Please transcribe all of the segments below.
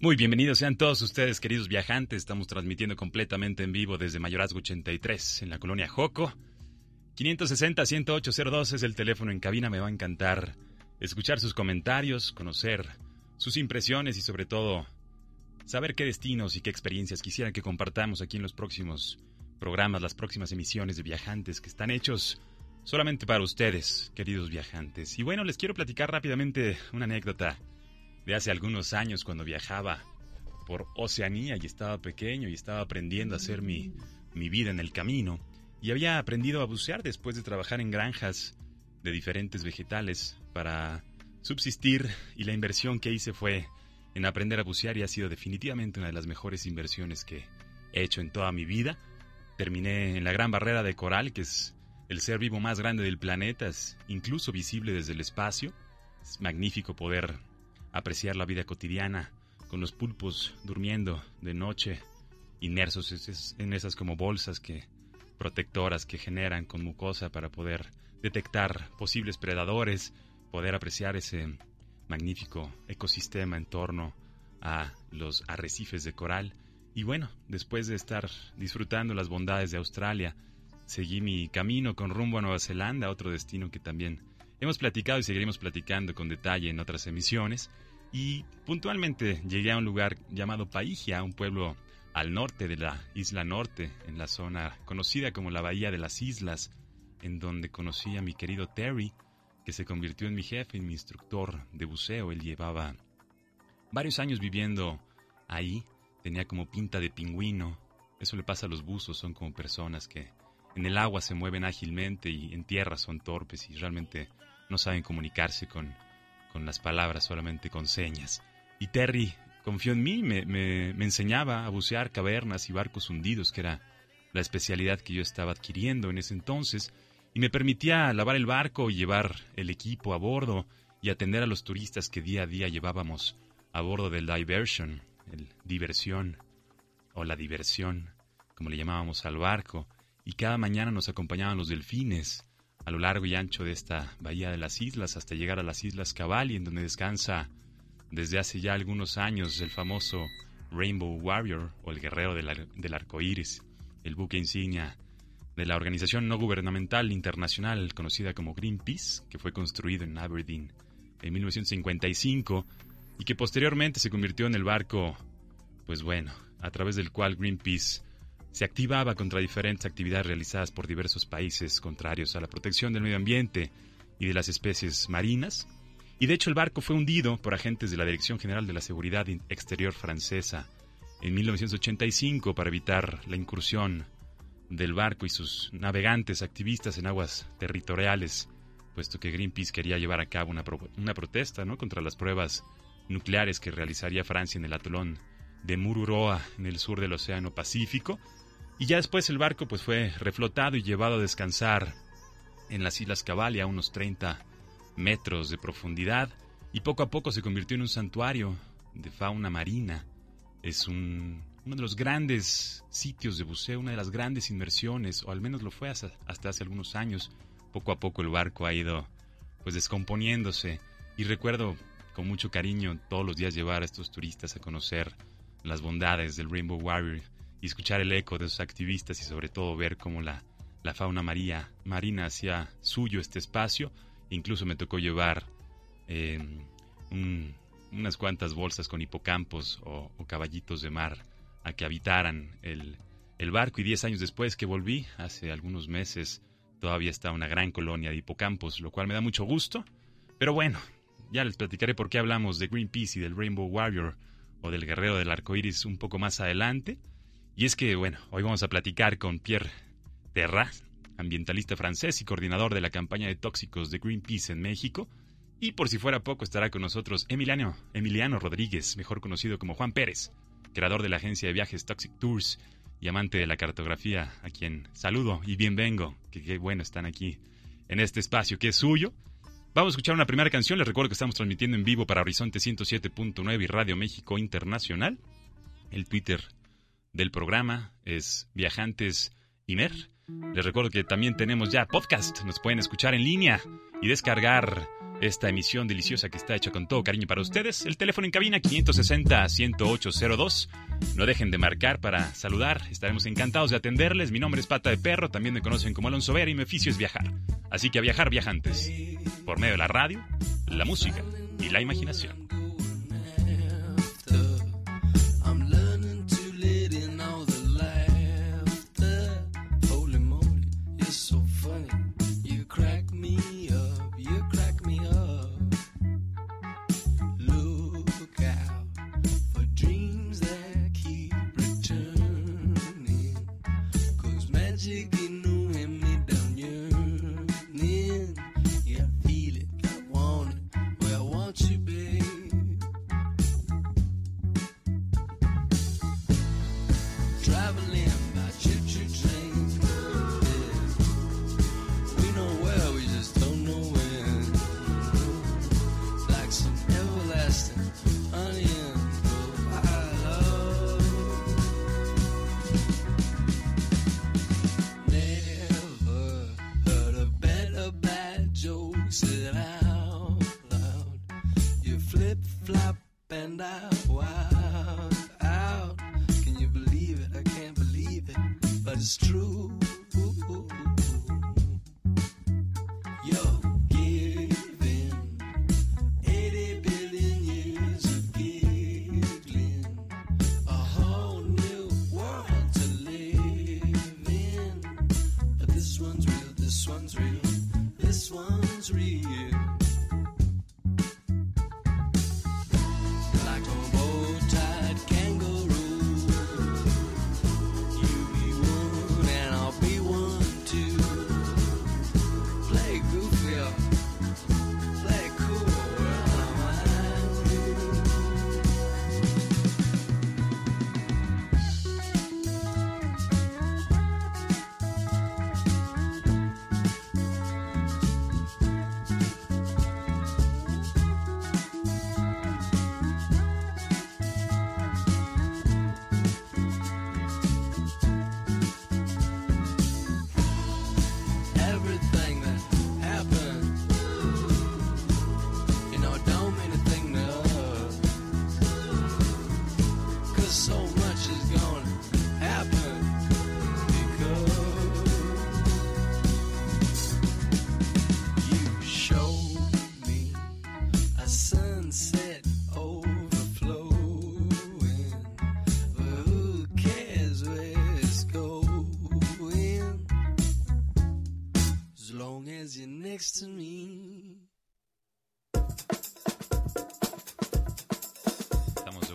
Muy bienvenidos sean todos ustedes, queridos viajantes. Estamos transmitiendo completamente en vivo desde Mayorazgo 83, en la colonia Joco. 560-10802 es el teléfono en cabina. Me va a encantar escuchar sus comentarios, conocer sus impresiones y sobre todo saber qué destinos y qué experiencias quisieran que compartamos aquí en los próximos programas, las próximas emisiones de viajantes que están hechos solamente para ustedes, queridos viajantes. Y bueno, les quiero platicar rápidamente una anécdota de hace algunos años cuando viajaba por Oceanía y estaba pequeño y estaba aprendiendo a hacer mi, mi vida en el camino y había aprendido a bucear después de trabajar en granjas de diferentes vegetales para subsistir y la inversión que hice fue en aprender a bucear y ha sido definitivamente una de las mejores inversiones que he hecho en toda mi vida. Terminé en la gran barrera de coral, que es el ser vivo más grande del planeta, es incluso visible desde el espacio. Es magnífico poder apreciar la vida cotidiana con los pulpos durmiendo de noche, inmersos en esas como bolsas que protectoras que generan con mucosa para poder detectar posibles predadores, poder apreciar ese magnífico ecosistema en torno a los arrecifes de coral. Y bueno, después de estar disfrutando las bondades de Australia, seguí mi camino con rumbo a Nueva Zelanda, otro destino que también hemos platicado y seguiremos platicando con detalle en otras emisiones. Y puntualmente llegué a un lugar llamado Paigia, un pueblo al norte de la isla norte, en la zona conocida como la Bahía de las Islas, en donde conocí a mi querido Terry, que se convirtió en mi jefe y mi instructor de buceo. Él llevaba varios años viviendo ahí, tenía como pinta de pingüino. Eso le pasa a los buzos, son como personas que en el agua se mueven ágilmente y en tierra son torpes y realmente no saben comunicarse con con las palabras, solamente con señas. Y Terry confió en mí, me, me, enseñaba a bucear cavernas y barcos hundidos, que era la especialidad que yo estaba adquiriendo en ese entonces, y me permitía lavar el barco llevar el equipo a bordo y atender a los turistas que día a día llevábamos a bordo del diversion, el diversión o la diversión, como le llamábamos al barco, y cada mañana nos acompañaban los delfines, a lo largo y ancho de esta bahía de las islas hasta llegar a las Islas Cavalli, en donde descansa desde hace ya algunos años el famoso Rainbow Warrior o el guerrero del, arco iris, el buque insignia de la organización no gubernamental internacional conocida como Greenpeace, que fue construido en Aberdeen en 1955 y que posteriormente se convirtió en el barco, pues bueno, a través del cual Greenpeace se activaba contra diferentes actividades realizadas por diversos países contrarios a la protección del medio ambiente y de las especies marinas, y de hecho el barco fue hundido por agentes de la Dirección General de la Seguridad Exterior francesa en 1985 para evitar la incursión del barco y sus navegantes activistas en aguas territoriales, puesto que Greenpeace quería llevar a cabo una, una protesta ¿no? contra las pruebas nucleares que realizaría Francia en el atolón de Mururoa en el sur del Océano Pacífico, y ya después el barco pues fue reflotado y llevado a descansar en las Islas Cavalli a unos 30 metros de profundidad y poco a poco se convirtió en un santuario de fauna marina. Es un, uno de los grandes sitios de buceo, una de las grandes inversiones, o al menos lo fue hasta, hasta hace algunos años. Poco a poco el barco ha ido pues descomponiéndose y recuerdo con mucho cariño todos los días llevar a estos turistas a conocer las bondades del Rainbow Warrior y escuchar el eco de sus activistas y sobre todo ver cómo la, la fauna maría, marina hacía suyo este espacio. Incluso me tocó llevar em, unas cuantas bolsas con hipocampos o, caballitos de mar a que habitaran el, el barco y diez años después que volví, hace algunos meses, todavía está una gran colonia de hipocampos, lo cual me da mucho gusto. Pero bueno, ya les platicaré por qué hablamos de Greenpeace y del Rainbow Warrior o del guerrero del arco iris un poco más adelante. Y es que, bueno, hoy vamos a platicar con Pierre Terra, ambientalista francés y coordinador de la campaña de tóxicos de Greenpeace en México, Y por si fuera poco, estará con nosotros Emiliano, Emiliano Rodríguez, mejor conocido como Juan Pérez, creador de la agencia de viajes Toxic Tours y amante de la cartografía, a quien saludo y bienvengo, que qué bueno están aquí en este espacio que es suyo. Vamos a escuchar una primera canción, les recuerdo que estamos transmitiendo en vivo para Horizonte 107.9 y Radio México Internacional. El Twitter del programa es Viajantes Imer. Les recuerdo que también tenemos ya podcast, nos pueden escuchar en línea y descargar esta emisión deliciosa que está hecha con todo cariño para ustedes. El teléfono en cabina 560-10802. No dejen de marcar para saludar, estaremos encantados de atenderles. Mi nombre es Pata de Perro, también me conocen como Alonso Vera y mi oficio es viajar. Así que a viajar viajantes, por medio de la radio, la música y la imaginación.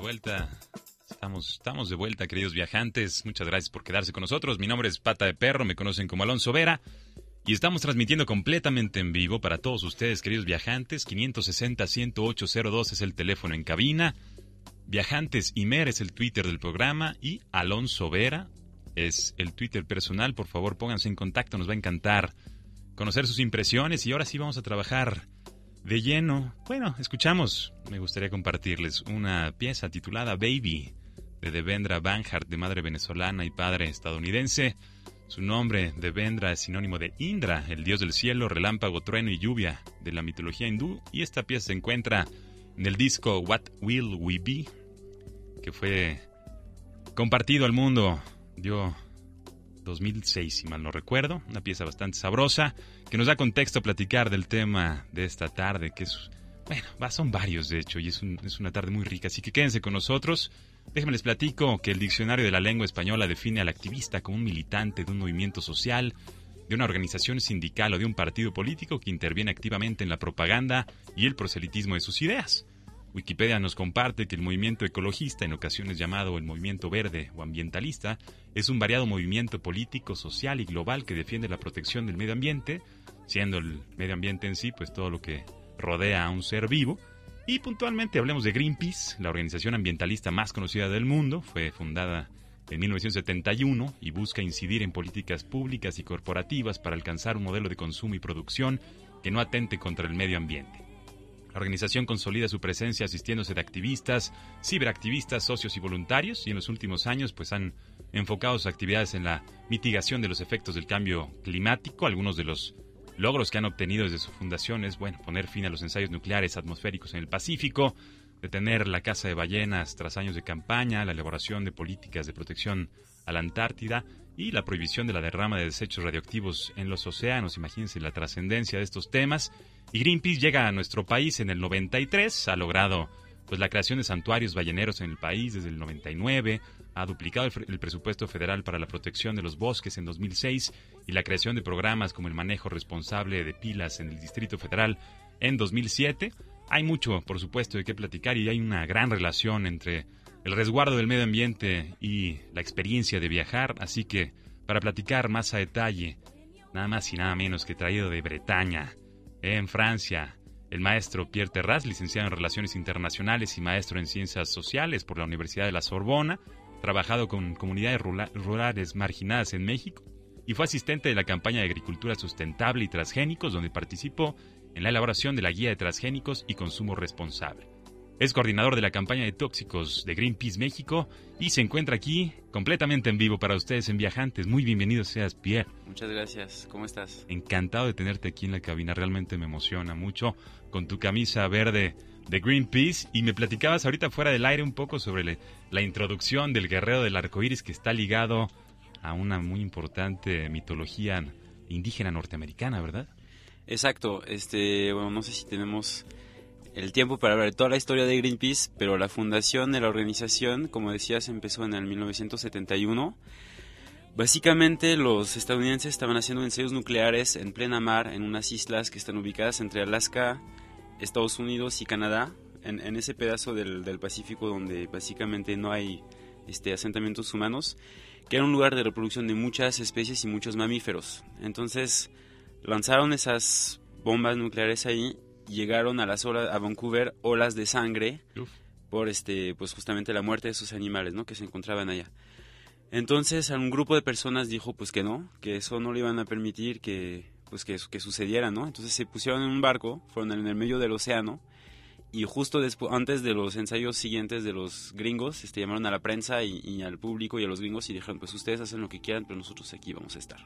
Vuelta. Estamos, estamos de vuelta, queridos viajantes. Muchas gracias por quedarse con nosotros. Mi nombre es Pata de Perro, me conocen como Alonso Vera. Y estamos transmitiendo completamente en vivo para todos ustedes, queridos viajantes. 560-10802 es el teléfono en cabina. Viajantes Imer es el Twitter del programa. Y Alonso Vera es el Twitter personal. Por favor, pónganse en contacto, nos va a encantar conocer sus impresiones y ahora sí vamos a trabajar de lleno. Bueno, escuchamos, me gustaría compartirles una pieza titulada Baby de Devendra Banhart, de madre venezolana y padre estadounidense. Su nombre, Devendra, es sinónimo de Indra, el dios del cielo, relámpago, trueno y lluvia de la mitología hindú, y esta pieza se encuentra en el disco What Will We Be, que fue compartido al mundo. Dio 2006, si mal no recuerdo. Una pieza bastante sabrosa que nos da contexto a platicar del tema de esta tarde, que es, bueno, son varios de hecho, y es, es una tarde muy rica. Así que quédense con nosotros. Déjenme les platico que el Diccionario de la Lengua Española define al activista como un militante de un movimiento social, de una organización sindical o de un partido político que interviene activamente en la propaganda y el proselitismo de sus ideas. Wikipedia nos comparte que el movimiento ecologista, en ocasiones llamado el movimiento verde o ambientalista, es un variado movimiento político, social y global que defiende la protección del medio ambiente, siendo el medio ambiente en sí pues todo lo que rodea a un ser vivo. Y puntualmente hablemos de Greenpeace, la organización ambientalista más conocida del mundo. Fue fundada en 1971 y busca incidir en políticas públicas y corporativas para alcanzar un modelo de consumo y producción que no atente contra el medio ambiente. La organización consolida su presencia asistiéndose de activistas, ciberactivistas, socios y voluntarios y en los últimos años pues han enfocado sus actividades en la mitigación de los efectos del cambio climático. Algunos de los logros que han obtenido desde su fundación es bueno, poner fin a los ensayos nucleares atmosféricos en el Pacífico, detener la caza de ballenas tras años de campaña, la elaboración de políticas de protección a la Antártida y la prohibición de la derrama de desechos radioactivos en los océanos. Imagínense la trascendencia de estos temas. Y Greenpeace llega a nuestro país en el 93, ha logrado pues la creación de santuarios balleneros en el país desde el 99, ha duplicado el, el, presupuesto federal para la protección de los bosques en 2006 y la creación de programas como el manejo responsable de pilas en el Distrito Federal en 2007. Hay mucho, por supuesto, de qué platicar y hay una gran relación entre el resguardo del medio ambiente y la experiencia de viajar, así que para platicar más a detalle, nada más y nada menos que traído de Bretaña, en Francia, el maestro Pierre Terras, licenciado en Relaciones Internacionales y maestro en Ciencias Sociales por la Universidad de la Sorbona, trabajado con comunidades rurales marginadas en México y fue asistente de la campaña de agricultura sustentable y transgénicos, donde participó en la elaboración de la guía de transgénicos y consumo responsable. Es coordinador de la campaña de tóxicos de Greenpeace México y se encuentra aquí completamente en vivo para ustedes en Viajantes. Muy bienvenido seas, Pierre. Muchas gracias. ¿Cómo estás? Encantado de tenerte aquí en la cabina. Realmente me emociona mucho con tu camisa verde de Greenpeace y me platicabas ahorita fuera del aire un poco sobre la introducción del guerrero del arco iris que está ligado a una muy importante mitología indígena norteamericana, ¿verdad? Exacto. Este, bueno, no sé si tenemos el tiempo para ver toda la historia de Greenpeace, pero la fundación de la organización, como decías, empezó en el 1971. Básicamente los estadounidenses estaban haciendo ensayos nucleares en plena mar en unas islas que están ubicadas entre Alaska, Estados Unidos y Canadá, en, ese pedazo del, del, Pacífico donde básicamente no hay este, asentamientos humanos, que era un lugar de reproducción de muchas especies y muchos mamíferos. Entonces lanzaron esas bombas nucleares ahí llegaron a las olas, a Vancouver olas de sangre por este pues justamente la muerte de esos animales no que se encontraban allá. Entonces un grupo de personas dijo pues que no que eso no le iban a permitir que pues que, que sucediera no entonces se pusieron en un barco fueron en el medio del océano y justo después antes de los ensayos siguientes de los gringos este llamaron a la prensa y, y al público y a los gringos y dijeron pues ustedes hacen lo que quieran pero nosotros aquí vamos a estar.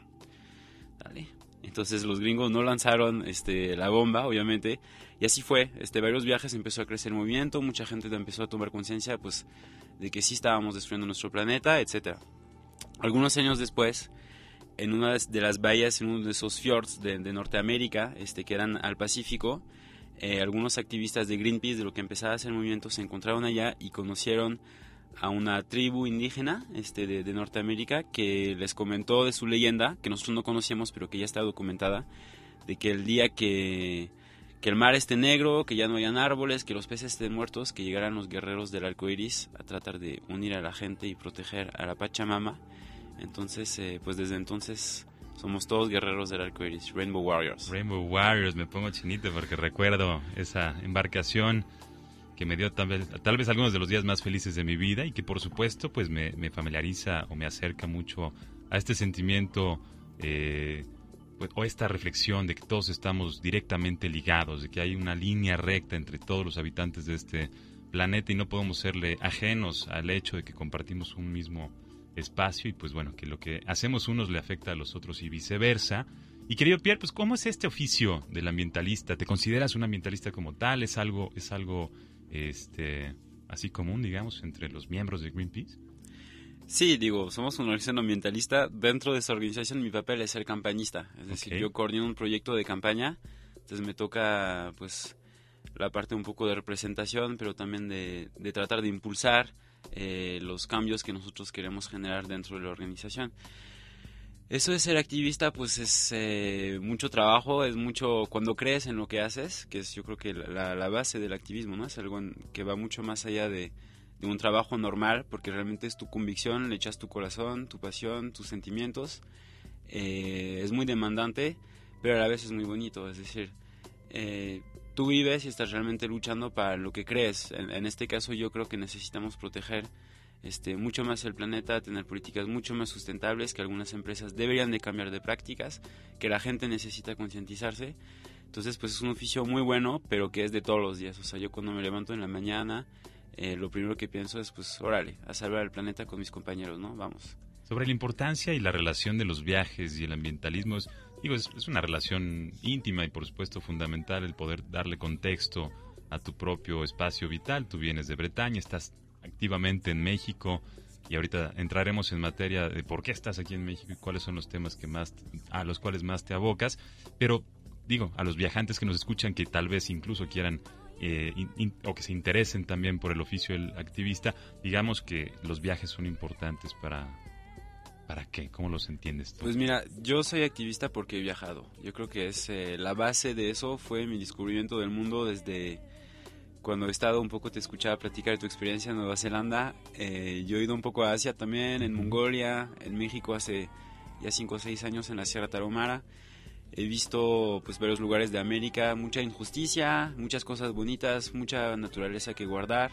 Dale entonces los gringos no lanzaron este, la bomba, obviamente, y así fue. Este, varios viajes empezó a crecer el movimiento, mucha gente empezó a tomar conciencia pues, de que sí estábamos destruyendo nuestro planeta, etc. Algunos años después, en una de las bahías, en uno de esos fjords de, Norteamérica, este, que eran al Pacífico, eh, algunos activistas de Greenpeace, de lo que empezaba a ser el movimiento, se encontraron allá y conocieron a una tribu indígena este, de, Norteamérica que les comentó de su leyenda, que nosotros no conocíamos, pero que ya está documentada, de que el día que, que el mar esté negro, que ya no hayan árboles, que los peces estén muertos, que llegaran los guerreros del arco iris a tratar de unir a la gente y proteger a la Pachamama. Entonces, eh, pues desde entonces somos todos guerreros del arco iris, Rainbow Warriors. Rainbow Warriors, me pongo chinito porque recuerdo esa embarcación que me dio tal vez, tal vez algunos de los días más felices de mi vida y que por supuesto pues me, familiariza o me acerca mucho a este sentimiento eh, pues, o esta reflexión de que todos estamos directamente ligados, de que hay una línea recta entre todos los habitantes de este planeta y no podemos serle ajenos al hecho de que compartimos un mismo espacio y pues bueno, que lo que hacemos unos le afecta a los otros y viceversa. Y querido Pierre, pues ¿cómo es este oficio del ambientalista? ¿Te consideras un ambientalista como tal? ¿Es algo, es algo este, así común, digamos, entre los miembros de Greenpeace? Sí, digo, somos una organización ambientalista. Dentro de esa organización mi papel es ser campañista. Es decir, yo coordino un proyecto de campaña. Entonces me toca, pues, la parte un poco de representación, pero también de, tratar de impulsar eh, los cambios que nosotros queremos generar dentro de la organización. Eso de ser activista, pues es eh, mucho trabajo, es mucho cuando crees en lo que haces, que es yo creo que la, base del activismo, ¿no? Es algo que va mucho más allá de, un trabajo normal, porque realmente es tu convicción, le echas tu corazón, tu pasión, tus sentimientos. Eh, es muy demandante, pero a la vez es muy bonito, es decir, eh, tú vives y estás realmente luchando para lo que crees. En, este caso yo creo que necesitamos proteger este, mucho más el planeta, tener políticas mucho más sustentables, que algunas empresas deberían de cambiar de prácticas, que la gente necesita concientizarse. Entonces, pues es un oficio muy bueno, pero que es de todos los días. O sea, yo cuando me levanto en la mañana, eh, lo primero que pienso es, pues, órale, a salvar el planeta con mis compañeros, ¿no? Vamos. Sobre la importancia y la relación de los viajes y el ambientalismo, es, digo, es, es una relación íntima y por supuesto fundamental el poder darle contexto a tu propio espacio vital. Tú vienes de Bretaña, estás activamente en México y ahorita entraremos en materia de por qué estás aquí en México y cuáles son los temas que más a los cuales más te abocas, pero digo, a los viajantes que nos escuchan que tal vez incluso quieran eh, o que se interesen también por el oficio del activista, digamos que los viajes son importantes para, ¿Para qué? ¿Cómo los entiendes? Pues mira, yo soy activista porque he viajado. Yo creo que es eh, la base de eso fue mi descubrimiento del mundo desde cuando he estado un poco te escuchaba platicar de tu experiencia en Nueva Zelanda. Eh, yo he ido un poco a Asia también, en Mongolia, en México hace ya 5 o 6 años en la Sierra Tarahumara. He visto pues varios lugares de América, mucha injusticia, muchas cosas bonitas, mucha naturaleza que guardar,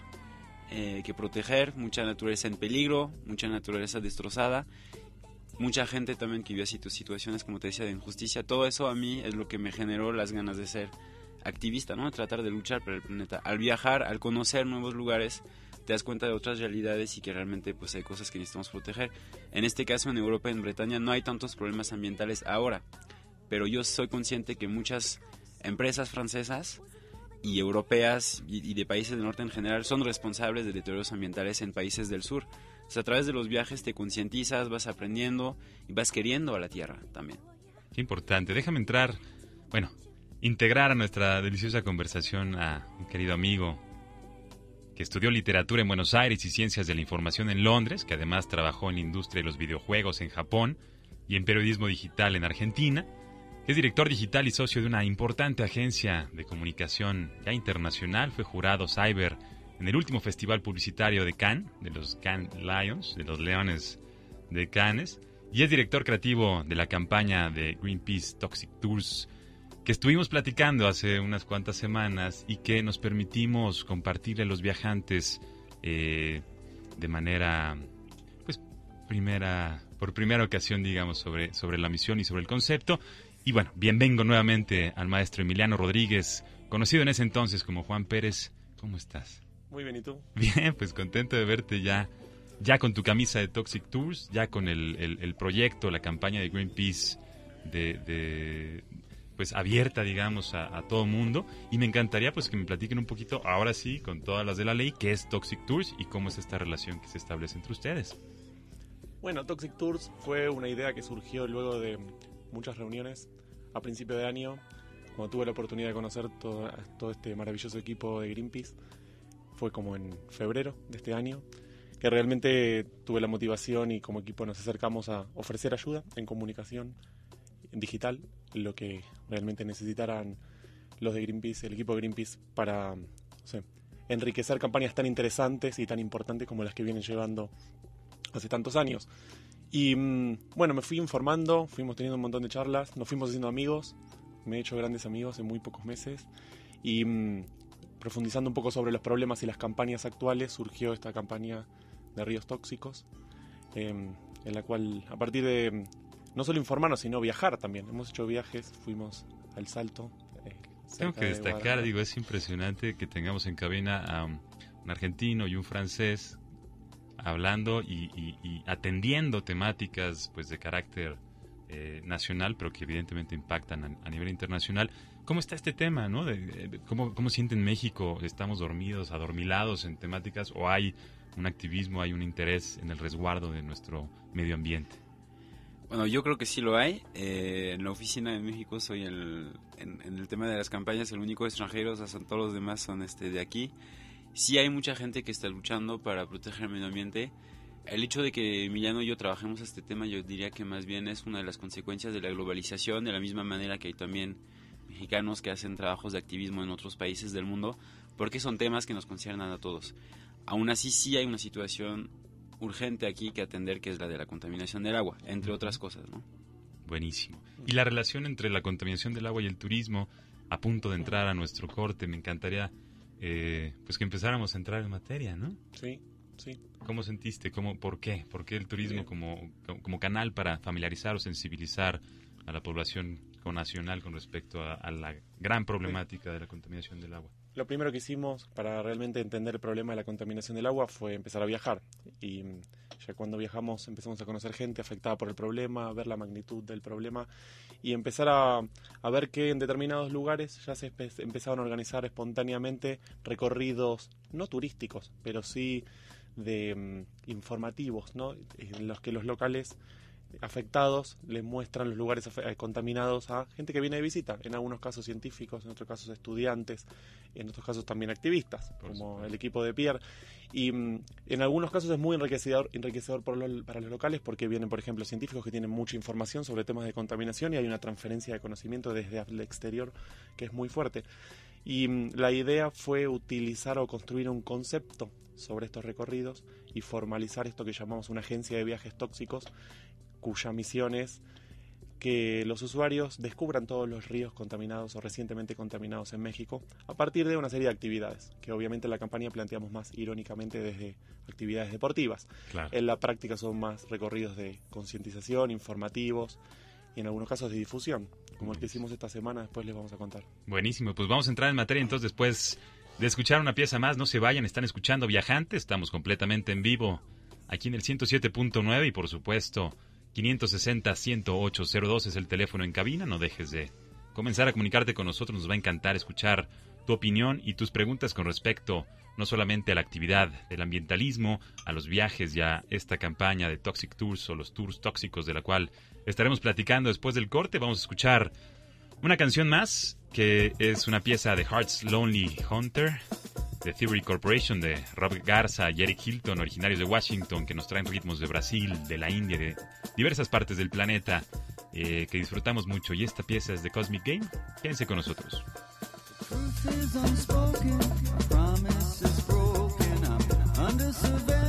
eh, que proteger, mucha naturaleza en peligro, mucha naturaleza destrozada, mucha gente también que vivió situaciones como te decía de injusticia. Todo eso a mí es lo que me generó las ganas de ser activista, ¿no? Tratar de luchar por el planeta. Al viajar, al conocer nuevos lugares, te das cuenta de otras realidades y que realmente pues hay cosas que necesitamos proteger. En este caso en Europa, en Bretaña, no hay tantos problemas ambientales ahora, pero yo soy consciente que muchas empresas francesas y europeas y, de países del norte en general son responsables de deterioros ambientales en países del sur. a través de los viajes te concientizas, vas aprendiendo y vas queriendo a la tierra también. Qué importante. Déjame entrar, bueno, integrar a nuestra deliciosa conversación a un querido amigo que estudió literatura en Buenos Aires y ciencias de la información en Londres, que además trabajó en la industria de los videojuegos en Japón y en periodismo digital en Argentina. Es director digital y socio de una importante agencia de comunicación ya internacional. Fue jurado cyber en el último festival publicitario de Cannes, de los Cannes Lions, de los Leones de Cannes. Y es director creativo de la campaña de Greenpeace Toxic Tours que estuvimos platicando hace unas cuantas semanas y que nos permitimos compartirle a los viajantes eh, de manera, pues, primera, por primera ocasión, digamos, sobre, sobre la misión y sobre el concepto. Y bueno, bienvenido nuevamente al maestro Emiliano Rodríguez, conocido en ese entonces como Juan Pérez. ¿Cómo estás? Muy bien, ¿y tú? Bien, pues contento de verte ya, ya con tu camisa de Toxic Tours, ya con el, el, proyecto, la campaña de Greenpeace de, pues abierta, digamos, a, todo mundo. Y me encantaría pues que me platiquen un poquito, ahora sí, con todas las de la ley, qué es Toxic Tours y cómo es esta relación que se establece entre ustedes. Bueno, Toxic Tours fue una idea que surgió luego de muchas reuniones a principio de año, cuando tuve la oportunidad de conocer todo, todo este maravilloso equipo de Greenpeace. Fue como en febrero de este año, que realmente tuve la motivación y como equipo nos acercamos a ofrecer ayuda en comunicación digital, lo que realmente necesitarán los de Greenpeace, el equipo de Greenpeace, para enriquecer campañas tan interesantes y tan importantes como las que vienen llevando hace tantos años. Y mm, bueno, me fui informando, fuimos teniendo un montón de charlas, nos fuimos haciendo amigos, me he hecho grandes amigos en muy pocos meses y mm, profundizando un poco sobre los problemas y las campañas actuales surgió esta campaña de ríos tóxicos, em, en la cual a partir de no solo informarnos, sino viajar también. Hemos hecho viajes, fuimos al Salto. Eh, Tengo que destacar, digo, es impresionante que tengamos en cabina a un argentino y un francés hablando y, atendiendo temáticas pues de carácter eh, nacional, pero que evidentemente impactan a, nivel internacional. ¿Cómo está este tema, no? De, ¿cómo, ¿Cómo siente en México? ¿Estamos dormidos, adormilados en temáticas o hay un activismo, hay un interés en el resguardo de nuestro medio ambiente? Bueno, yo creo que sí lo hay. Eh, en la oficina de México soy el, en, el tema de las campañas el único extranjero, o sea, son, todos los demás son este, de aquí. Sí hay mucha gente que está luchando para proteger el medio ambiente. El hecho de que Emiliano y yo trabajemos este tema, yo diría que más bien es una de las consecuencias de la globalización, de la misma manera que hay también mexicanos que hacen trabajos de activismo en otros países del mundo, porque son temas que nos conciernan a todos. Aún así sí hay una situación urgente aquí que atender, que es la de la contaminación del agua, entre otras cosas, ¿no? Buenísimo. Y la relación entre la contaminación del agua y el turismo, a punto de entrar a nuestro corte. Me encantaría eh, pues que empezáramos a entrar en materia, ¿no? Sí, sí. ¿Cómo sentiste? ¿Cómo, ¿Por qué? ¿Por qué el turismo como, como canal para familiarizar o sensibilizar a la población nacional con respecto a, la gran problemática de la contaminación del agua? Lo primero que hicimos para realmente entender el problema de la contaminación del agua fue empezar a viajar. Y ya cuando viajamos empezamos a conocer gente afectada por el problema, a ver la magnitud del problema y empezar a, ver que en determinados lugares ya se empezaron a organizar espontáneamente recorridos, no turísticos, pero sí de mm, informativos, ¿no? en los que los locales afectados les muestran los lugares eh, contaminados a gente que viene de visita, en algunos casos científicos, en otros casos estudiantes, en otros casos también activistas, como el equipo de Pierre. Y mm, en algunos casos es muy enriquecedor, enriquecedor para los locales porque vienen, por ejemplo, científicos que tienen mucha información sobre temas de contaminación y hay una transferencia de conocimiento desde el exterior que es muy fuerte. Y mm, la idea fue utilizar o construir un concepto sobre estos recorridos y formalizar esto que llamamos una agencia de viajes tóxicos cuya misión es que los usuarios descubran todos los ríos contaminados o recientemente contaminados en México a partir de una serie de actividades, que obviamente en la campaña planteamos más irónicamente desde actividades deportivas. En la práctica son más recorridos de concientización, informativos y en algunos casos de difusión, como el que hicimos esta semana, después les vamos a contar. Buenísimo, pues vamos a entrar en materia entonces después de escuchar una pieza más, no se vayan, están escuchando Viajantes, estamos completamente en vivo aquí en el 107.9 y por supuesto 560-10802 es el teléfono en cabina. No dejes de comenzar a comunicarte con nosotros. Nos va a encantar escuchar tu opinión y tus preguntas con respecto no solamente a la actividad del ambientalismo, a los viajes y a esta campaña de Toxic Tours o los tours tóxicos de la cual estaremos platicando después del corte. Vamos a escuchar una canción más que es una pieza de Heart's Lonely Hunter The Theory Corporation de Rob Garza, Jerry Hilton, originarios de Washington, que nos traen ritmos de Brasil, de la India, de diversas partes del planeta, eh, que disfrutamos mucho. Y esta pieza es de Cosmic Game. Quédense con nosotros. Truth is unspoken, broken, I'm under.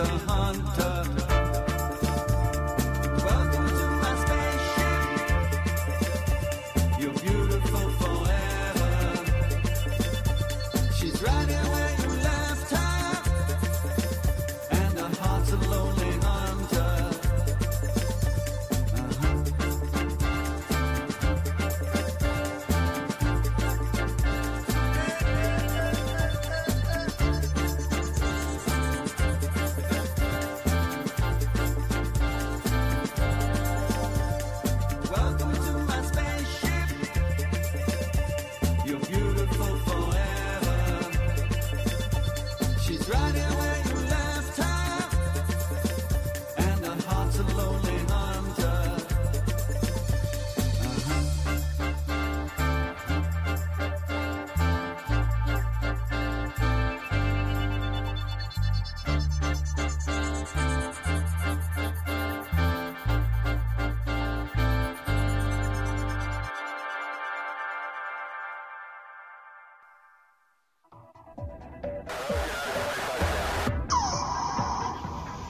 a hunter.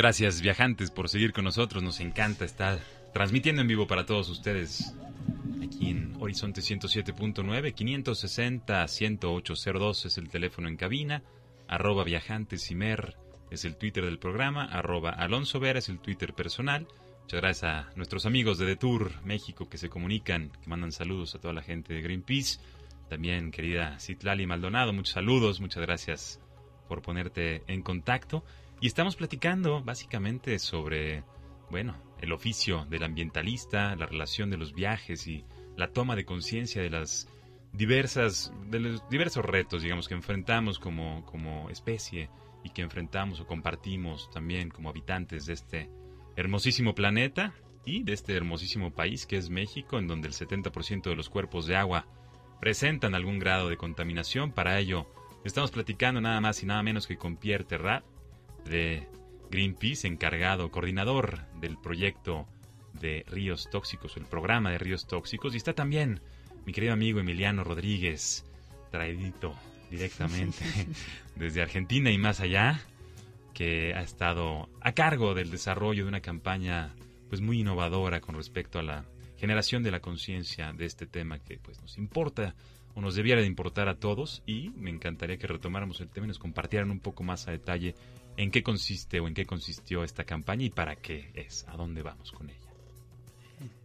Gracias viajantes por seguir con nosotros, nos encanta estar transmitiendo en vivo para todos ustedes aquí en Horizonte 107.9, 560 10802 es el teléfono en cabina, arroba viajantesimer es el Twitter del programa, arroba Alonso Vera es el Twitter personal. Muchas gracias a nuestros amigos de Detour México que se comunican, que mandan saludos a toda la gente de Greenpeace. También, querida Citlali Maldonado, muchos saludos, muchas gracias por ponerte en contacto. Y estamos platicando básicamente sobre, bueno, el oficio del ambientalista, la relación de los viajes y la toma de conciencia de las diversas, de los diversos retos, digamos, que enfrentamos como, como especie y que enfrentamos o compartimos también como habitantes de este hermosísimo planeta y de este hermosísimo país que es México, en donde el 70% de los cuerpos de agua presentan algún grado de contaminación. Para ello, estamos platicando nada más y nada menos que con Pierre Terrat, de Greenpeace, encargado, coordinador del proyecto de ríos tóxicos, el programa de ríos tóxicos. Y está también mi querido amigo Emiliano Rodríguez, traidito directamente desde Argentina y más allá, que ha estado a cargo del desarrollo de una campaña pues muy innovadora con respecto a la generación de la conciencia de este tema que pues nos importa o nos debiera de importar a todos y me encantaría que retomáramos el tema y nos compartieran un poco más a detalle en qué consiste o en qué consistió esta campaña y para qué es, a dónde vamos con ella.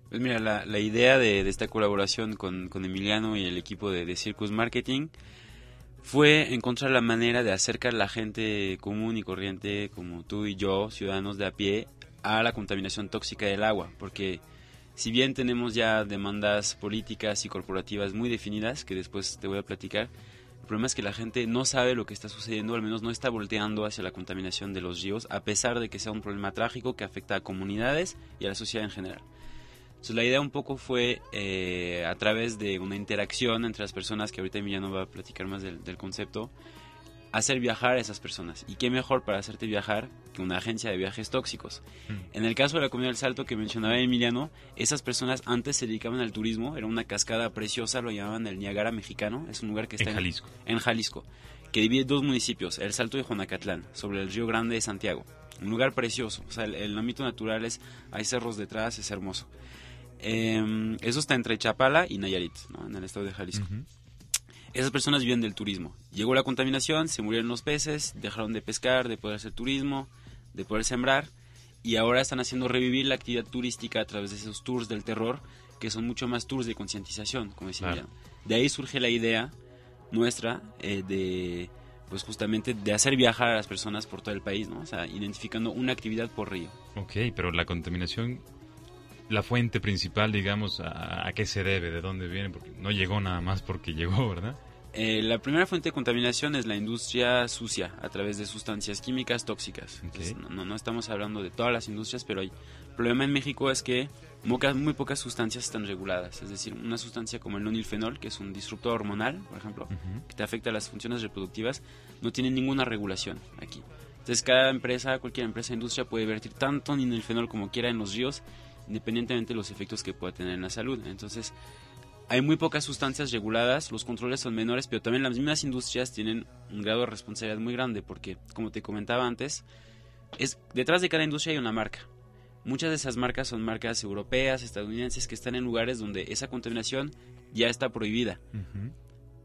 Pues mira, la, la idea de, esta colaboración con, Emiliano y el equipo de, de, Circus Marketing fue encontrar la manera de acercar a la gente común y corriente como tú y yo, ciudadanos de a pie, a la contaminación tóxica del agua, porque si bien tenemos ya demandas políticas y corporativas muy definidas, que después te voy a platicar, el problema es que la gente no sabe lo que está sucediendo, al menos no está volteando hacia la contaminación de los ríos, a pesar de que sea un problema trágico que afecta a comunidades y a la sociedad en general. Entonces la idea un poco fue eh, a través de una interacción entre las personas, que ahorita Emiliano va a platicar más del, del concepto, hacer viajar a esas personas. ¿Y qué mejor para hacerte viajar que una agencia de viajes tóxicos? Mm. En el caso de la comunidad del Salto que mencionaba Emiliano, esas personas antes se dedicaban al turismo, era una cascada preciosa, lo llamaban el Niagara mexicano, es un lugar que está en Jalisco. En, Jalisco, que divide dos municipios, el Salto y Juanacatlán, sobre el río Grande de Santiago. Un lugar precioso, o sea, el, ámbito natural es, hay cerros detrás, es hermoso. Em, eso está entre Chapala y Nayarit, en el estado de Jalisco. Esas personas viven del turismo. Llegó la contaminación, se murieron los peces, dejaron de pescar, de poder hacer turismo, de poder sembrar, y ahora están haciendo revivir la actividad turística a través de esos tours del terror, que son mucho más tours de concientización, como decía De ahí surge la idea nuestra eh, de pues justamente de hacer viajar a las personas por todo el país, ¿no? O sea, identificando una actividad por río. Ok, pero la contaminación, la fuente principal, digamos, ¿a, a qué se debe? ¿De dónde viene? Porque no llegó nada más porque llegó, ¿verdad? Eh, la primera fuente de contaminación es la industria sucia a través de sustancias químicas tóxicas. no, no, estamos hablando de todas las industrias, pero el problema en México es que muy, pocas sustancias están reguladas. Es decir, una sustancia como el nonilfenol, que es un disruptor hormonal, por ejemplo, que te afecta a las funciones reproductivas, no tiene ninguna regulación aquí. Entonces cada empresa, cualquier empresa de industria puede vertir tanto nonilfenol como quiera en los ríos, independientemente de los efectos que pueda tener en la salud. Entonces, hay muy pocas sustancias reguladas, los controles son menores, pero también las mismas industrias tienen un grado de responsabilidad muy grande porque, como te comentaba antes, es detrás de cada industria hay una marca. Muchas de esas marcas son marcas europeas, estadounidenses, que están en lugares donde esa contaminación ya está prohibida.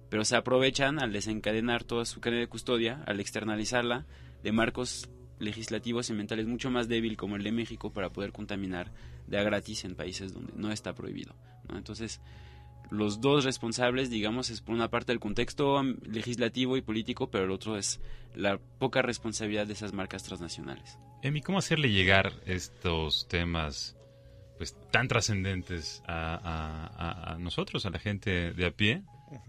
Pero se aprovechan al desencadenar toda su cadena de custodia, al externalizarla, de marcos legislativos y ambientales mucho más débil como el de México para poder contaminar de a gratis en países donde no está prohibido. Entonces, los dos responsables, digamos, es por una parte el contexto legislativo y político, pero el otro es la poca responsabilidad de esas marcas transnacionales. Emi, ¿cómo hacerle llegar estos temas pues tan trascendentes a, nosotros, a la gente de a pie,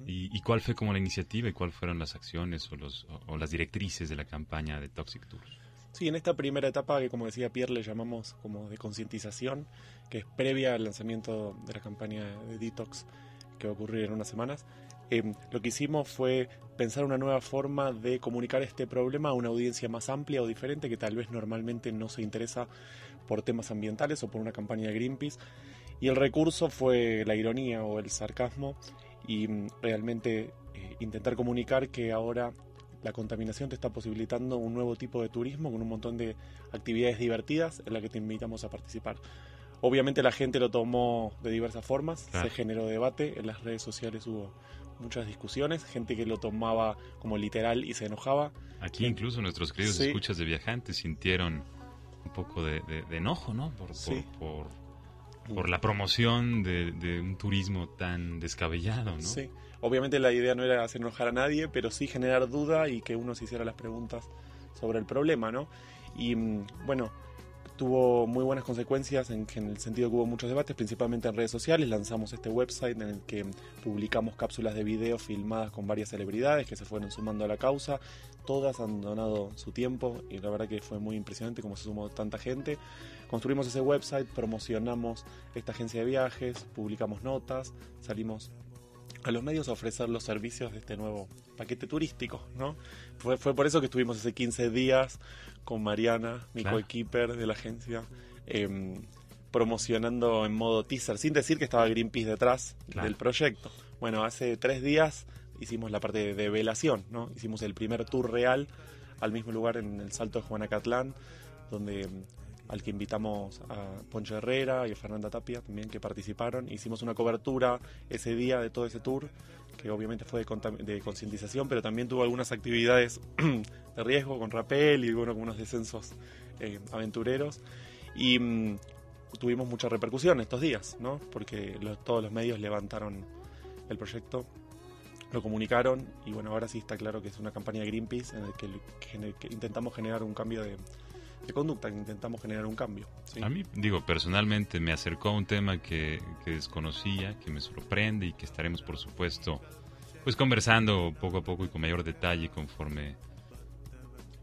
¿Y, cuál fue como la iniciativa y cuáles fueron las acciones o, los, o, las directrices de la campaña de Toxic Tours? Sí, en esta primera etapa que como decía Pierre le llamamos como de concientización, que es previa al lanzamiento de la campaña de Detox que va a ocurrir en unas semanas, em, lo que hicimos fue pensar una nueva forma de comunicar este problema a una audiencia más amplia o diferente que tal vez normalmente no se interesa por temas ambientales o por una campaña de Greenpeace. Y el recurso fue la ironía o el sarcasmo y mm, realmente eh, intentar comunicar que ahora la contaminación te está posibilitando un nuevo tipo de turismo con un montón de actividades divertidas en las que te invitamos a participar. Obviamente la gente lo tomó de diversas formas, se generó debate, en las redes sociales hubo muchas discusiones, gente que lo tomaba como literal y se enojaba. Aquí incluso nuestros queridos escuchas de viajantes sintieron un poco de, enojo, ¿no? Por, por, por, la promoción de, de, un turismo tan descabellado, ¿no? Sí. Obviamente la idea no era hacer enojar a nadie, pero sí generar duda y que uno se hiciera las preguntas sobre el problema, ¿no? Y mm, bueno, tuvo muy buenas consecuencias en, el sentido que hubo muchos debates, principalmente en redes sociales. Lanzamos este website en el que publicamos cápsulas de video filmadas con varias celebridades que se fueron sumando a la causa. Todas han donado su tiempo y la verdad que fue muy impresionante cómo se sumó tanta gente. Construimos ese website, promocionamos esta agencia de viajes, publicamos notas, salimos a los medios a ofrecer los servicios de este nuevo paquete turístico, ¿no? Fue, fue por eso que estuvimos hace 15 días con Mariana, mi coequiper de la agencia, em, promocionando en modo teaser, sin decir que estaba Greenpeace detrás del proyecto. Bueno, hace tres días hicimos la parte de velación, ¿no? Hicimos el primer tour real al mismo lugar en el Salto de Juanacatlán, donde al que invitamos a Poncho Herrera y a Fernanda Tapia también que participaron. Hicimos una cobertura ese día de todo ese tour, que obviamente fue de, concientización, pero también tuvo algunas actividades de riesgo con rapel y bueno, con unos descensos eh, aventureros. Y mm, tuvimos mucha repercusión estos días, ¿no? Porque todos los medios levantaron el proyecto lo comunicaron y bueno, ahora sí está claro que es una campaña de Greenpeace en el que intentamos generar un cambio de, de conducta, intentamos generar un cambio. A mí, digo, personalmente me acercó a un tema que, desconocía, que me sorprende y que estaremos, por supuesto, pues conversando poco a poco y con mayor detalle conforme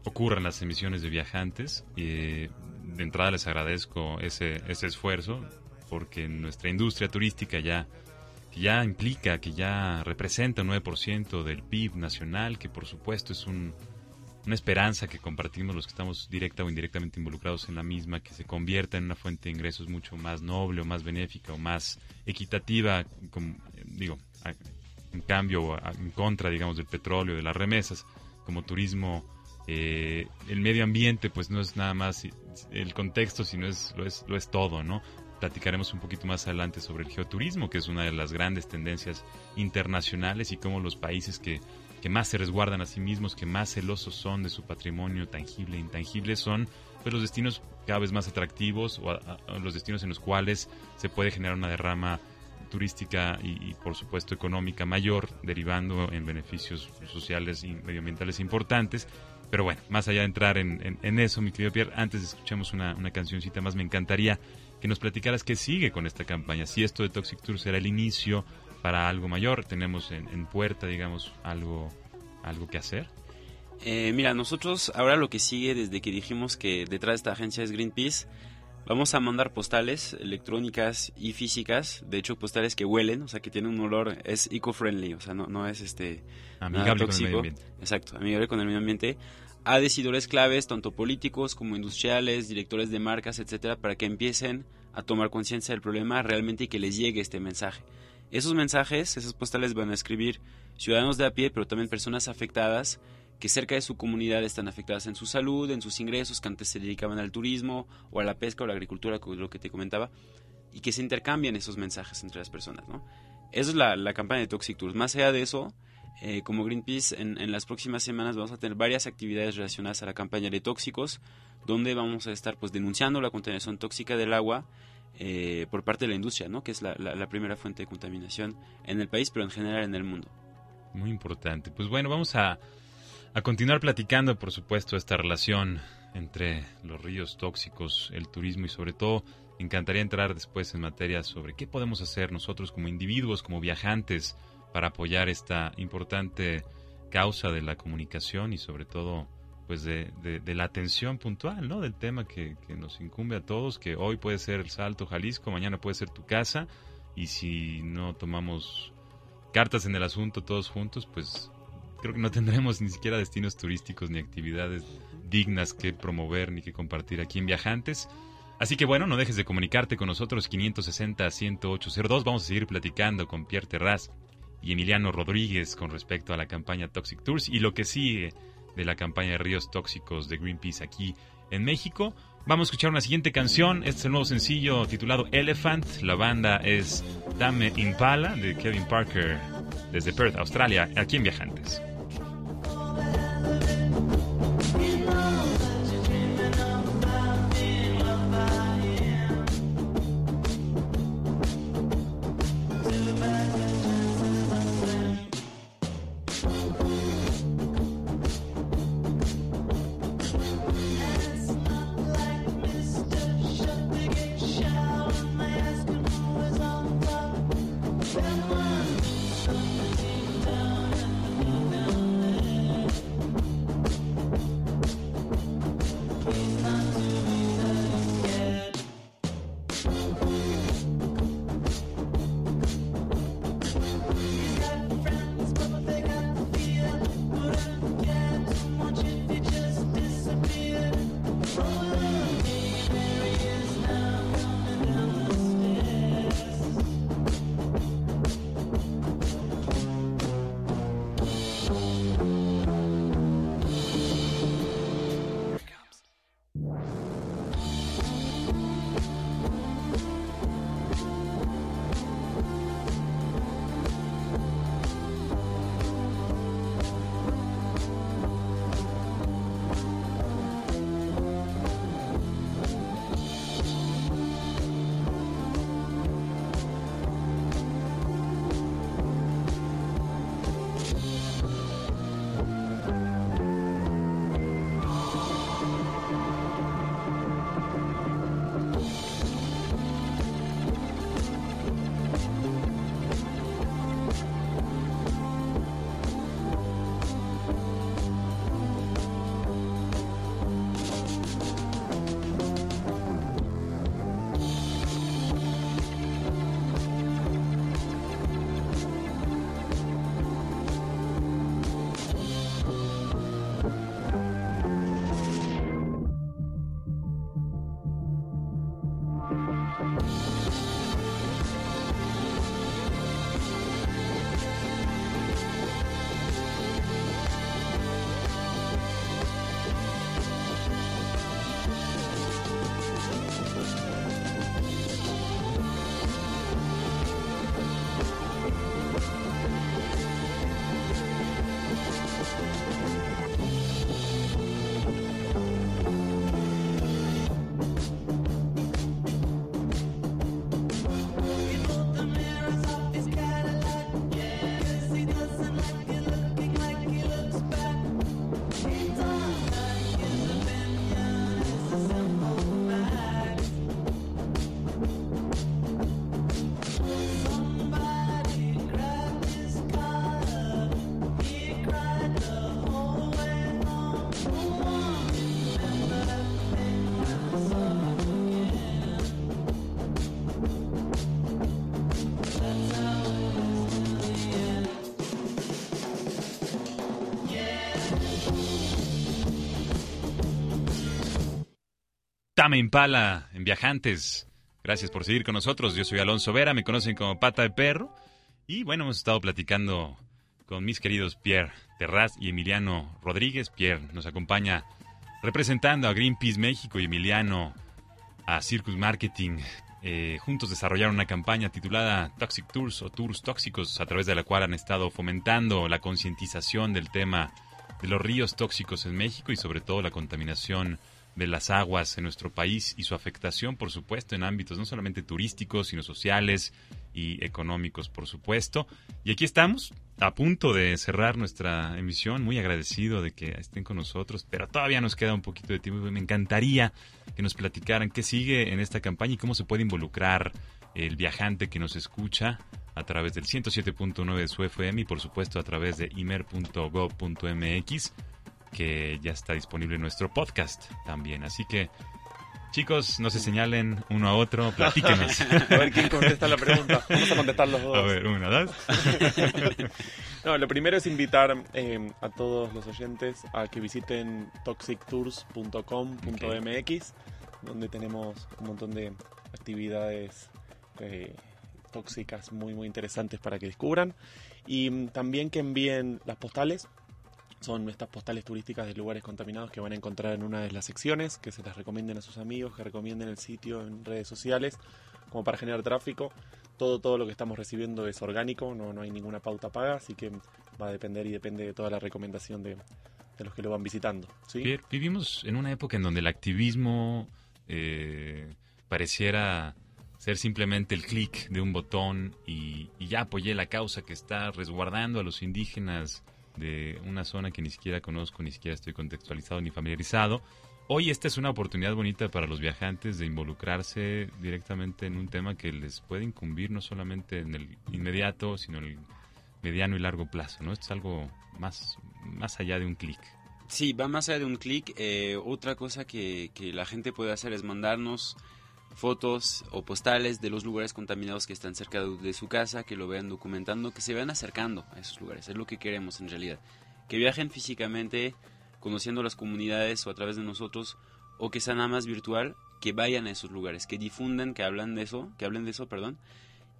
ocurran las emisiones de viajantes. Y de entrada les agradezco ese, ese esfuerzo porque nuestra industria turística ya que ya implica, que ya representa un 9% del PIB nacional, que por supuesto es un, una esperanza que compartimos los que estamos directa o indirectamente involucrados en la misma, que se convierta en una fuente de ingresos mucho más noble o más benéfica o más equitativa, como, digo, en cambio o en contra, digamos, del petróleo, de las remesas, como turismo, eh, el medio ambiente, pues no es nada más el contexto, sino es lo es, lo es todo, ¿no? Platicaremos un poquito más adelante sobre el geoturismo, que es una de las grandes tendencias internacionales y cómo los países que que más se resguardan a sí mismos, que más celosos son de su patrimonio tangible e intangible, son pues, los destinos cada vez más atractivos o los destinos en los cuales se puede generar una derrama turística y, por supuesto económica mayor, derivando en beneficios sociales y medioambientales importantes. Pero bueno, más allá de entrar en, eso, mi querido Pierre, antes escuchemos una, una cancioncita más, me encantaría que nos platicaras qué sigue con esta campaña. Si esto de Toxic Tour será el inicio para algo mayor? ¿Tenemos en, puerta, digamos, algo, algo que hacer? Eh, mira, nosotros ahora lo que sigue desde que dijimos que detrás de esta agencia es Greenpeace, vamos a mandar postales electrónicas y físicas, de hecho postales que huelen, o sea que tienen un olor, es eco-friendly, o sea, no, no es este amigable con el medio ambiente. Exacto, amigable con el medio ambiente a decidores claves, tanto políticos como industriales, directores de marcas, etcétera, para que empiecen a tomar conciencia del problema realmente y que les llegue este mensaje. Esos mensajes, esas postales van a escribir ciudadanos de a pie, pero también personas afectadas que cerca de su comunidad están afectadas en su salud, en sus ingresos, que antes se dedicaban al turismo o a la pesca o la agricultura, lo que te comentaba, y que se intercambian esos mensajes entre las personas. ¿no? Esa es la, campaña de Toxic Tours. Más allá de eso, eh, como Greenpeace, en, en, las próximas semanas vamos a tener varias actividades relacionadas a la campaña de tóxicos, donde vamos a estar pues denunciando la contaminación tóxica del agua eh, por parte de la industria, ¿no? que es la, primera fuente de contaminación en el país, pero en general en el mundo. Muy importante. Pues bueno, vamos a, a continuar platicando, por supuesto, esta relación entre los ríos tóxicos, el turismo y sobre todo me encantaría entrar después en materia sobre qué podemos hacer nosotros como individuos, como viajantes, para apoyar esta importante causa de la comunicación y sobre todo pues de, la atención puntual, ¿no? Del tema que, nos incumbe a todos, que hoy puede ser el Salto Jalisco, mañana puede ser tu casa, y si no tomamos cartas en el asunto todos juntos, pues creo que no tendremos ni siquiera destinos turísticos ni actividades dignas que promover ni que compartir aquí en Viajantes. Así que bueno, no dejes de comunicarte con nosotros 560-10802. Vamos a seguir platicando con Pierre Terraz y Emiliano Rodríguez con respecto a la campaña Toxic Tours y lo que sigue de la campaña de ríos tóxicos de Greenpeace aquí en México. Vamos a escuchar una siguiente canción. Este es el nuevo sencillo titulado Elephant. La banda es Dame Impala de Kevin Parker desde Perth, Australia, aquí en Viajantes. Tame Impala en Viajantes. Gracias por seguir con nosotros. Yo soy Alonso Vera, me conocen como Pata de Perro. Y bueno, hemos estado platicando con mis queridos Pierre Terraz y Emiliano Rodríguez. Pierre nos acompaña representando a Greenpeace México y Emiliano a Circus Marketing. Eh, juntos desarrollaron una campaña titulada Toxic Tours o Tours Tóxicos, a través de la cual han estado fomentando la concientización del tema de los ríos tóxicos en México y sobre todo la contaminación de las aguas en nuestro país y su afectación, por supuesto, en ámbitos no solamente turísticos, sino sociales y económicos, por supuesto. Y aquí estamos, a punto de cerrar nuestra emisión, muy agradecido de que estén con nosotros, pero todavía nos queda un poquito de tiempo me encantaría que nos platicaran qué sigue en esta campaña y cómo se puede involucrar el viajante que nos escucha a través del 107.9 de su FM y por supuesto a través de imer.gov.mx que ya está disponible en nuestro podcast también. Así que Chicos, no se señalen uno a otro, platíquenos. a ver quién contesta la pregunta. Vamos a contestar los dos. A ver, una, dos. no, lo primero es invitar eh, a todos los oyentes a que visiten toxictours.com.mx, donde tenemos un montón de actividades eh, tóxicas muy, muy interesantes para que descubran. Y mm, también que envíen las postales son estas postales turísticas de lugares contaminados que van a encontrar en una de las secciones, que se las recomienden a sus amigos, que recomienden el sitio en redes sociales, como para generar tráfico. Todo, todo lo que estamos recibiendo es orgánico, no, no hay ninguna pauta paga, así que va a depender y depende de toda la recomendación de, los que lo van visitando. ¿sí? Vivimos en una época en donde el activismo eh, pareciera ser simplemente el clic de un botón y, y ya apoyé la causa que está resguardando a los indígenas de una zona que ni siquiera conozco, ni siquiera estoy contextualizado ni familiarizado. Hoy esta es una oportunidad bonita para los viajantes de involucrarse directamente en un tema que les puede incumbir no solamente en el inmediato, sino en el mediano y largo plazo, ¿no? Esto es algo más, más allá de un clic. Sí, va más allá de un clic. Eh, otra cosa que, que la gente puede hacer es mandarnos fotos o postales de los lugares contaminados que están cerca de, su casa, que lo vean documentando, que se vean acercando a esos lugares. Es lo que queremos en realidad. Que viajen físicamente, conociendo las comunidades o a través de nosotros, o que sea nada más virtual, que vayan a esos lugares, que difundan, que hablan de eso, que hablen de eso, perdón.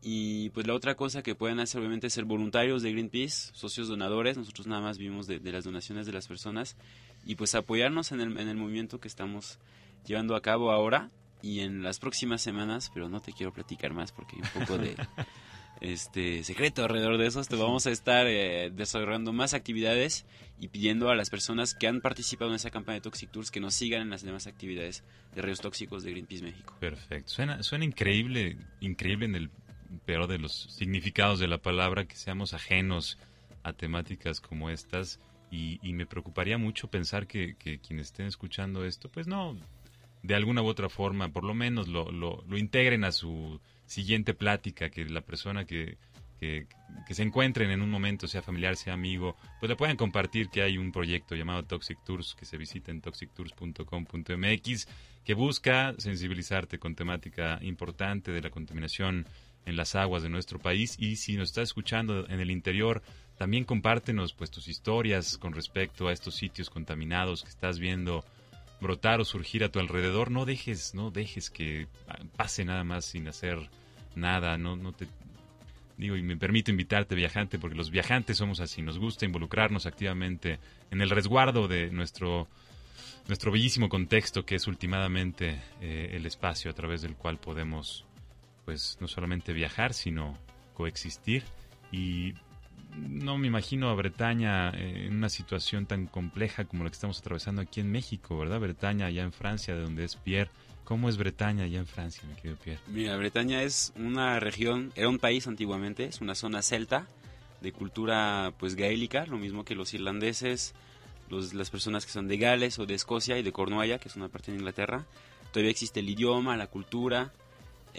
Y pues la otra cosa que pueden hacer obviamente es ser voluntarios de Greenpeace, socios donadores, nosotros nada más vivimos de, las donaciones de las personas y pues apoyarnos en el, en el movimiento que estamos llevando a cabo ahora y en las próximas semanas, pero no te quiero platicar más porque hay un poco de este secreto alrededor de eso, te vamos a estar eh, desarrollando más actividades y pidiendo a las personas que han participado en esa campaña de Toxic Tours que nos sigan en las demás actividades de ríos tóxicos de Greenpeace México. Perfecto. Suena, suena increíble, increíble en el peor de los significados de la palabra que seamos ajenos a temáticas como estas y, me preocuparía mucho pensar que, que quienes estén escuchando esto, pues no, de alguna u otra forma, por lo menos lo, lo, integren a su siguiente plática, que la persona que, que, se encuentren en un momento, sea familiar, sea amigo, pues le puedan compartir que hay un proyecto llamado Toxic Tours, que se visita en toxictours.com.mx, que busca sensibilizarte con temática importante de la contaminación en las aguas de nuestro país. Y si nos está escuchando en el interior, también compártenos pues tus historias con respecto a estos sitios contaminados que estás viendo brotar o surgir a tu alrededor, no dejes, no dejes que pase nada más sin hacer nada, no, no te digo y me permito invitarte viajante porque los viajantes somos así, nos gusta involucrarnos activamente en el resguardo de nuestro nuestro bellísimo contexto que es últimamente eh, el espacio a través del cual podemos pues no solamente viajar sino coexistir. Y no me imagino a Bretaña eh, en una situación tan compleja como la que estamos atravesando aquí en México, ¿verdad? Bretaña allá en Francia, de donde es Pierre. ¿Cómo es Bretaña allá en Francia, mi querido Pierre? Mira, Bretaña es una región, era un país antiguamente, es una zona celta de cultura pues gaélica, lo mismo que los irlandeses, los, las personas que son de Gales o de Escocia y de Cornualla, que es una parte de Inglaterra. Todavía existe el idioma, la cultura,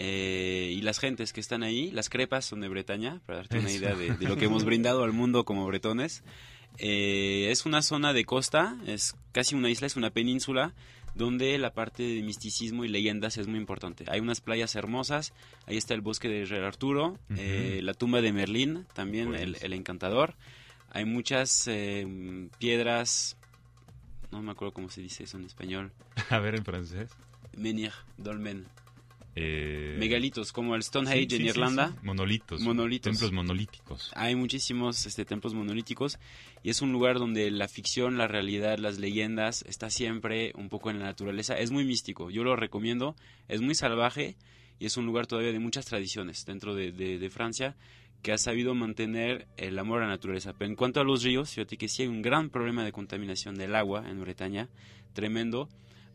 eh, y las gentes que están ahí, las crepas son de Bretaña, para darte una idea de, lo que hemos brindado al mundo como bretones. Eh, es una zona de costa, es casi una isla, es una península donde la parte de misticismo y leyendas es muy importante. Hay unas playas hermosas, ahí está el bosque de Rey Arturo, eh, la tumba de Merlín, también el, el, encantador. Hay muchas piedras, no me acuerdo cómo se dice eso en español. A ver en francés. Menhir, dolmen. Eh, megalitos, como el Stonehenge en Irlanda. Monolitos, monolitos. Templos monolíticos. Hay muchísimos este, templos monolíticos y es un lugar donde la ficción, la realidad, las leyendas está siempre un poco en la naturaleza. Es muy místico, yo lo recomiendo. Es muy salvaje y es un lugar todavía de muchas tradiciones dentro de, de, Francia que ha sabido mantener el amor a la naturaleza. Pero en cuanto a los ríos, fíjate que sí hay un gran problema de contaminación del agua en Bretaña, tremendo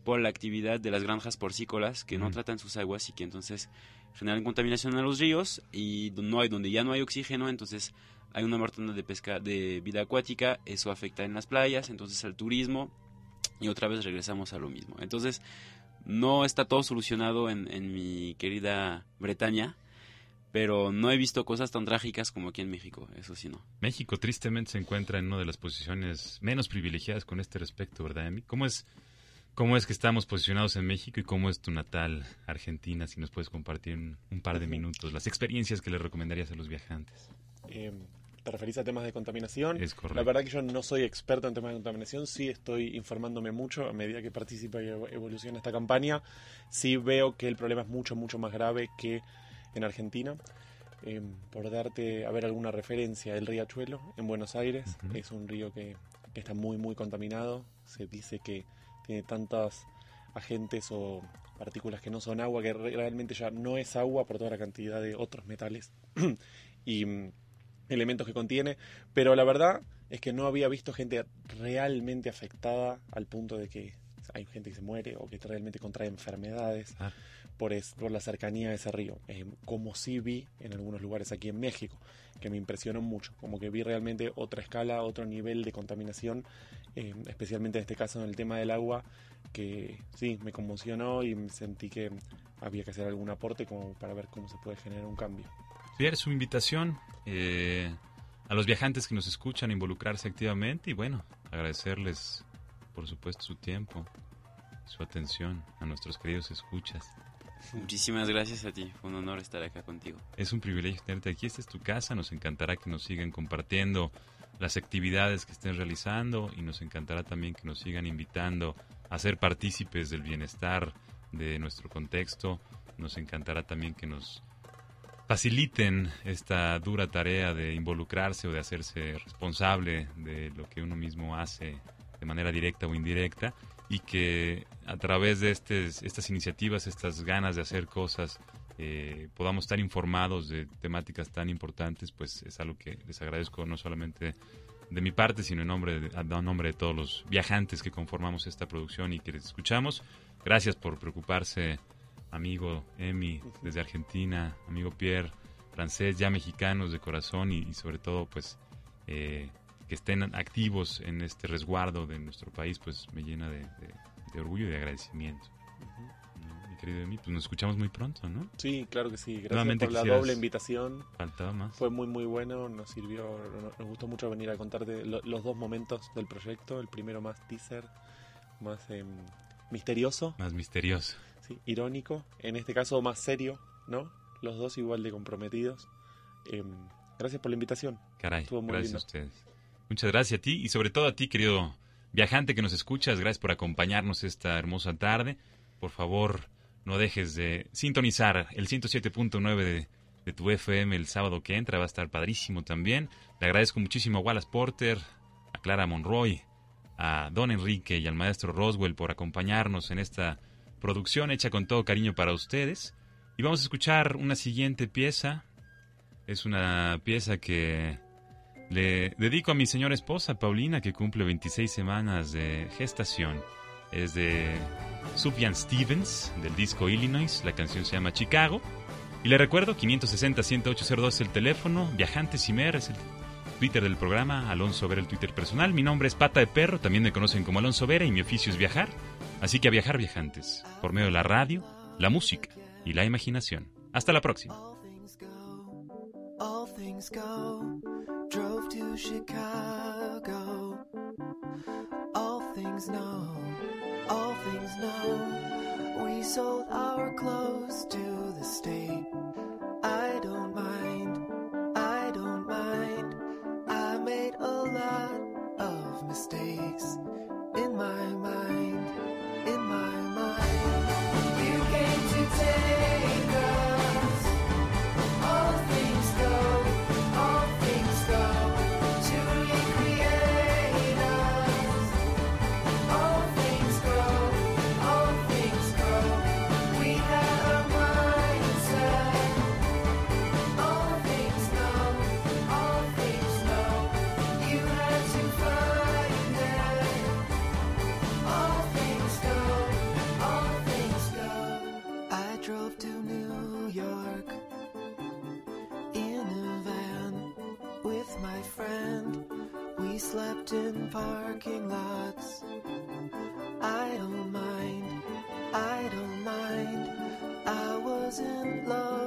por la actividad de las granjas porcícolas que no tratan sus aguas y que entonces generan contaminación en los ríos y no hay donde ya no hay oxígeno, entonces hay una mortandad de pesca de vida acuática, eso afecta en las playas, entonces al turismo y otra vez regresamos a lo mismo. Entonces no está todo solucionado en, en mi querida Bretaña, pero no he visto cosas tan trágicas como aquí en México, eso sí no. México tristemente se encuentra en una de las posiciones menos privilegiadas con este respecto, ¿verdad, Emi? ¿Cómo es, ¿Cómo es que estamos posicionados en México y cómo es tu natal Argentina? Si nos puedes compartir un par de minutos las experiencias que le recomendarías a los viajantes. Eh, ¿Te referís a temas de contaminación? Es correcto. La verdad que yo no soy experto en temas de contaminación, sí estoy informándome mucho a medida que participa y evo- evoluciona esta campaña. Sí veo que el problema es mucho, mucho más grave que en Argentina. Eh, por darte, a ver alguna referencia, el riachuelo en Buenos Aires es un río que, que está muy, muy contaminado. Se dice que tiene tantos agentes o partículas que no son agua, que re- realmente ya no es agua por toda la cantidad de otros metales y mm, elementos que contiene. Pero la verdad es que no había visto gente realmente afectada al punto de que hay gente que se muere o que realmente contrae enfermedades Ah. por, es- por la cercanía de ese río. Eh, como sí vi en algunos lugares aquí en México, que me impresionó mucho. Como que vi realmente otra escala, otro nivel de contaminación, eh, especialmente en este caso en el tema del agua, que sí, me conmocionó y sentí que había que hacer algún aporte como para ver cómo se puede generar un cambio. Pierre, su invitación eh, a los viajantes que nos escuchan a involucrarse activamente y bueno, agradecerles por supuesto su tiempo, su atención a nuestros queridos escuchas. Muchísimas gracias a ti, fue un honor estar acá contigo. Es un privilegio tenerte aquí, esta es tu casa, nos encantará que nos sigan compartiendo las actividades que estén realizando y nos encantará también que nos sigan invitando a ser partícipes del bienestar de nuestro contexto. Nos encantará también que nos faciliten esta dura tarea de involucrarse o de hacerse responsable de lo que uno mismo hace de manera directa o indirecta y que a través de estes- estas iniciativas, estas ganas de hacer cosas, eh, podamos estar informados de temáticas tan importantes, pues es algo que les agradezco no solamente de mi parte, sino en nombre de, a nombre de todos los viajantes que conformamos esta producción y que les escuchamos. Gracias por preocuparse, amigo Emi, desde Argentina, amigo Pierre, francés, ya mexicanos de corazón y, y sobre todo, pues, eh, que estén activos en este resguardo de nuestro país, pues me llena de, de- de orgullo y de agradecimiento. Querido Emi, pues nos escuchamos muy pronto, ¿no? Sí, claro que sí. Gracias Nuevamente por la doble invitación. Faltaba más. Fue muy muy bueno, nos sirvió, no- nos gustó mucho venir a contarte lo- los dos momentos del proyecto, el primero más teaser, más em, misterioso, Más misterioso. ¿sí? irónico, en este caso más serio, ¿no? Los dos igual de comprometidos. Em, gracias por la invitación. Caray, Estuvo muy gracias lindo. a ustedes. Muchas gracias a ti y sobre todo a ti, querido viajante que nos escuchas. Gracias por acompañarnos esta hermosa tarde. Por favor, no dejes de sintonizar el 107.9 de, tu FM el sábado que entra. Va a estar padrísimo también. Le agradezco muchísimo a Wallace Porter, a Clara Monroy, a Don Enrique y al maestro Roswell por acompañarnos en esta producción hecha con todo cariño para ustedes. Y vamos a escuchar una siguiente pieza. Es una pieza que le dedico a mi señora esposa, Paulina, que cumple 26 semanas de gestación. Es de Sufjan Stevens, del disco Illinois. La canción se llama Chicago. Y le recuerdo, 560-10802 es el teléfono. Viajantes Cimer es el Twitter del programa. Alonso Vera el Twitter personal. Mi nombre es Pata de Perro, también me conocen como Alonso Vera y mi oficio es viajar. Así que a viajar viajantes, por medio de la radio, la música y la imaginación. Hasta la próxima. All things go. Drove to Chicago. All things know, know. We sold our clothes to the state. I don't mind, I don't mind. I made a lot of mistakes in my in parking lots. I don't mind, I don't mind. I was in love